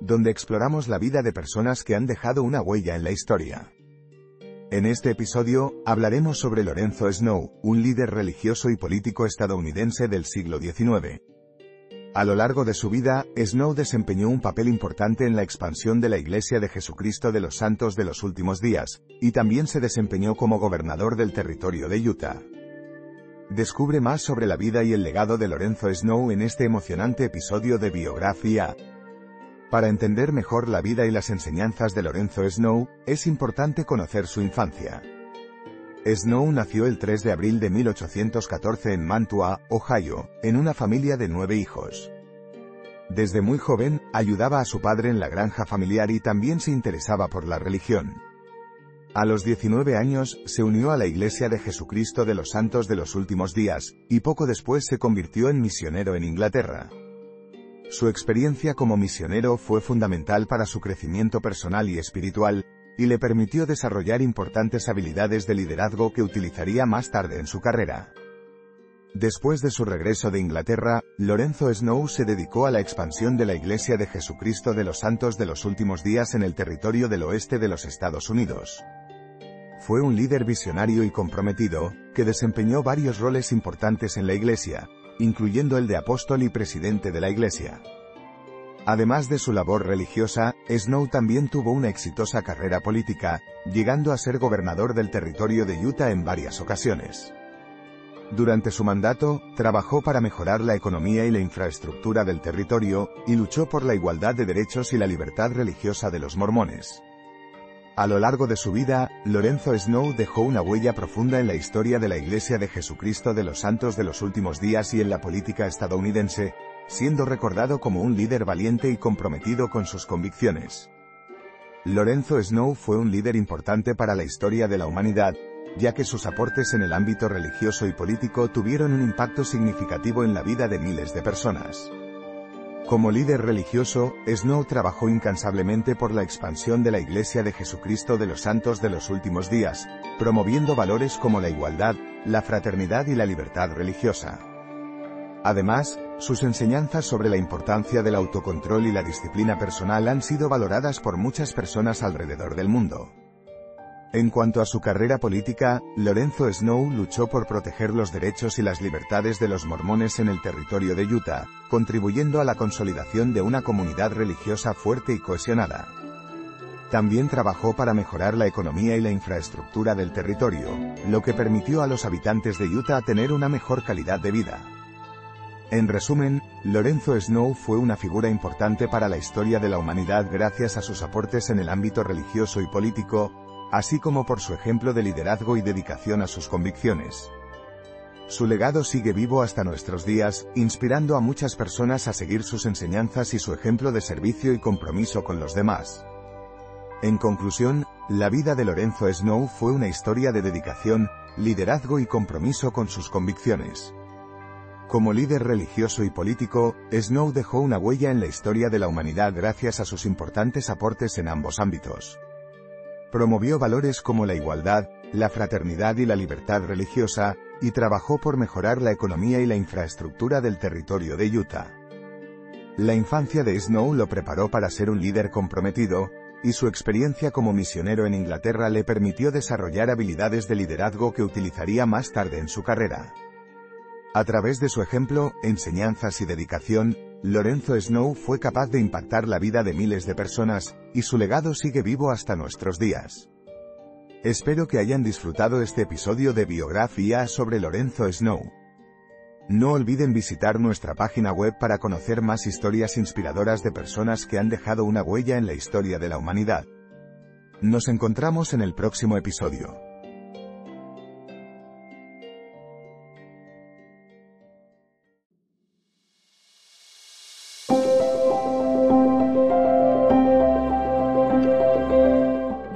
donde exploramos la vida de personas que han dejado una huella en la historia. En este episodio, hablaremos sobre Lorenzo Snow, un líder religioso y político estadounidense del siglo XIX. A lo largo de su vida, Snow desempeñó un papel importante en la expansión de la Iglesia de Jesucristo de los Santos de los Últimos Días, y también se desempeñó como gobernador del territorio de Utah. Descubre más sobre la vida y el legado de Lorenzo Snow en este emocionante episodio de Biografía. Para entender mejor la vida y las enseñanzas de Lorenzo Snow, es importante conocer su infancia. Snow nació el 3 de abril de 1814 en Mantua, Ohio, en una familia de nueve hijos. Desde muy joven, ayudaba a su padre en la granja familiar y también se interesaba por la religión. A los 19 años, se unió a la Iglesia de Jesucristo de los Santos de los Últimos Días, y poco después se convirtió en misionero en Inglaterra. Su experiencia como misionero fue fundamental para su crecimiento personal y espiritual, y le permitió desarrollar importantes habilidades de liderazgo que utilizaría más tarde en su carrera. Después de su regreso de Inglaterra, Lorenzo Snow se dedicó a la expansión de la Iglesia de Jesucristo de los Santos de los Últimos Días en el territorio del oeste de los Estados Unidos. Fue un líder visionario y comprometido, que desempeñó varios roles importantes en la Iglesia, incluyendo el de apóstol y presidente de la Iglesia. Además de su labor religiosa, Snow también tuvo una exitosa carrera política, llegando a ser gobernador del territorio de Utah en varias ocasiones. Durante su mandato, trabajó para mejorar la economía y la infraestructura del territorio, y luchó por la igualdad de derechos y la libertad religiosa de los mormones. A lo largo de su vida, Lorenzo Snow dejó una huella profunda en la historia de la Iglesia de Jesucristo de los Santos de los Últimos Días y en la política estadounidense, siendo recordado como un líder valiente y comprometido con sus convicciones. Lorenzo Snow fue un líder importante para la historia de la humanidad, ya que sus aportes en el ámbito religioso y político tuvieron un impacto significativo en la vida de miles de personas. Como líder religioso, Snow trabajó incansablemente por la expansión de la Iglesia de Jesucristo de los Santos de los Últimos Días, promoviendo valores como la igualdad, la fraternidad y la libertad religiosa. Además, sus enseñanzas sobre la importancia del autocontrol y la disciplina personal han sido valoradas por muchas personas alrededor del mundo. En cuanto a su carrera política, Lorenzo Snow luchó por proteger los derechos y las libertades de los mormones en el territorio de Utah, contribuyendo a la consolidación de una comunidad religiosa fuerte y cohesionada. También trabajó para mejorar la economía y la infraestructura del territorio, lo que permitió a los habitantes de Utah tener una mejor calidad de vida. En resumen, Lorenzo Snow fue una figura importante para la historia de la humanidad gracias a sus aportes en el ámbito religioso y político, así como por su ejemplo de liderazgo y dedicación a sus convicciones. Su legado sigue vivo hasta nuestros días, inspirando a muchas personas a seguir sus enseñanzas y su ejemplo de servicio y compromiso con los demás. En conclusión, la vida de Lorenzo Snow fue una historia de dedicación, liderazgo y compromiso con sus convicciones. Como líder religioso y político, Snow dejó una huella en la historia de la humanidad gracias a sus importantes aportes en ambos ámbitos. Promovió valores como la igualdad, la fraternidad y la libertad religiosa, y trabajó por mejorar la economía y la infraestructura del territorio de Utah. La infancia de Snow lo preparó para ser un líder comprometido, y su experiencia como misionero en Inglaterra le permitió desarrollar habilidades de liderazgo que utilizaría más tarde en su carrera. A través de su ejemplo, enseñanzas y dedicación, Lorenzo Snow fue capaz de impactar la vida de miles de personas, y su legado sigue vivo hasta nuestros días. Espero que hayan disfrutado este episodio de biografía sobre Lorenzo Snow. No olviden visitar nuestra página web para conocer más historias inspiradoras de personas que han dejado una huella en la historia de la humanidad. Nos encontramos en el próximo episodio.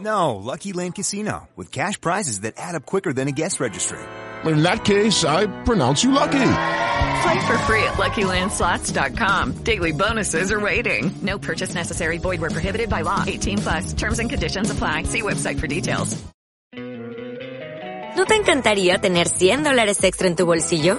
No, Lucky Land Casino, with cash prizes that add up quicker than a guest registry. In that case, I pronounce you lucky. Play for free at LuckyLandSlots.com. Daily bonuses are waiting. No purchase necessary. Void where prohibited by law. 18 plus. Terms and conditions apply. See website for details. ¿No te encantaría tener 100 dólares extra en tu bolsillo?